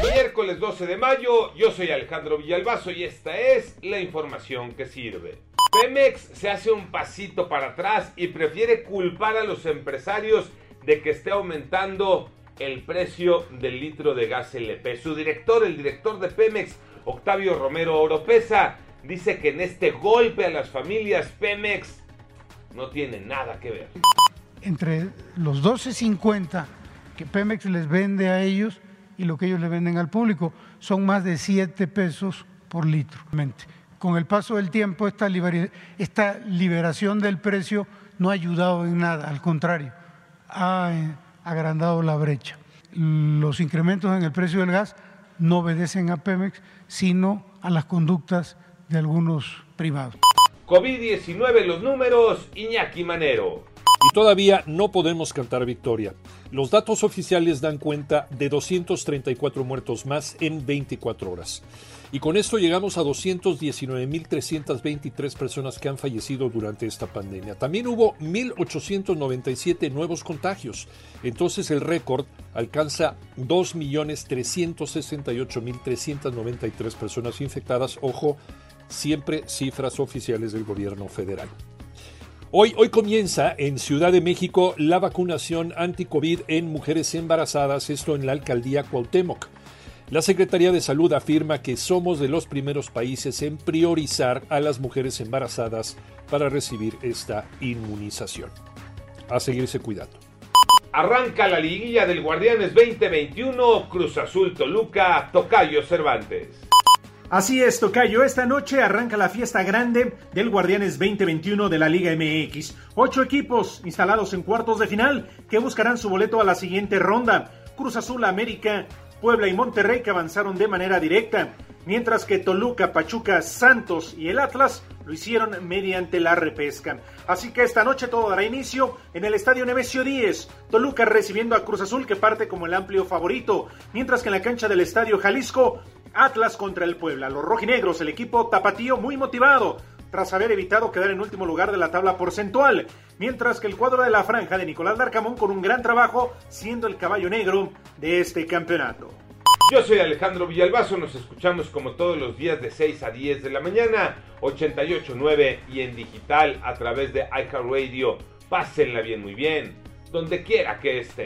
Miércoles 12 de mayo, yo soy Alejandro Villalbazo y esta es la información que sirve. Pemex se hace un pasito para atrás y prefiere culpar a los empresarios de que esté aumentando el precio del litro de gas LP. Su director, el director de Pemex, Octavio Romero Oropesa, dice que en este golpe a las familias Pemex no tiene nada que ver. Entre los 12.50 que Pemex les vende a ellos y lo que ellos le venden al público son más de 7 pesos por litro. Con el paso del tiempo esta, esta liberación del precio no ha ayudado en nada, al contrario, ha eh, agrandado la brecha. Los incrementos en el precio del gas no obedecen a Pemex, sino a las conductas de algunos privados. COVID-19, los números, Iñaki Manero. Y todavía no podemos cantar victoria. Los datos oficiales dan cuenta de 234 muertos más en 24 horas. Y con esto llegamos a 219.323 personas que han fallecido durante esta pandemia. También hubo 1.897 nuevos contagios. Entonces el récord alcanza 2.368.393 personas infectadas. Ojo, siempre cifras oficiales del gobierno federal. Hoy, hoy comienza en Ciudad de México la vacunación anti-COVID en mujeres embarazadas, esto en la alcaldía Cuauhtémoc. La Secretaría de Salud afirma que somos de los primeros países en priorizar a las mujeres embarazadas para recibir esta inmunización. A seguirse cuidando. Arranca la liguilla del Guardianes 2021, Cruz Azul Toluca, Tocayo Cervantes. Así es, Tocayo. Esta noche arranca la fiesta grande del Guardianes 2021 de la Liga MX. Ocho equipos instalados en cuartos de final que buscarán su boleto a la siguiente ronda. Cruz Azul América, Puebla y Monterrey que avanzaron de manera directa, mientras que Toluca, Pachuca, Santos y el Atlas lo hicieron mediante la repesca. Así que esta noche todo dará inicio en el Estadio Nemesio 10, Toluca recibiendo a Cruz Azul que parte como el amplio favorito, mientras que en la cancha del Estadio Jalisco, Atlas contra el Puebla. Los rojinegros, el equipo tapatío muy motivado, tras haber evitado quedar en último lugar de la tabla porcentual, mientras que el cuadro de la franja de Nicolás Darcamón con un gran trabajo siendo el caballo negro de este campeonato. Yo soy Alejandro Villalbazo, nos escuchamos como todos los días de 6 a 10 de la mañana, 88.9 y en digital a través de iHeartRadio. Pásenla bien, muy bien, donde quiera que estén.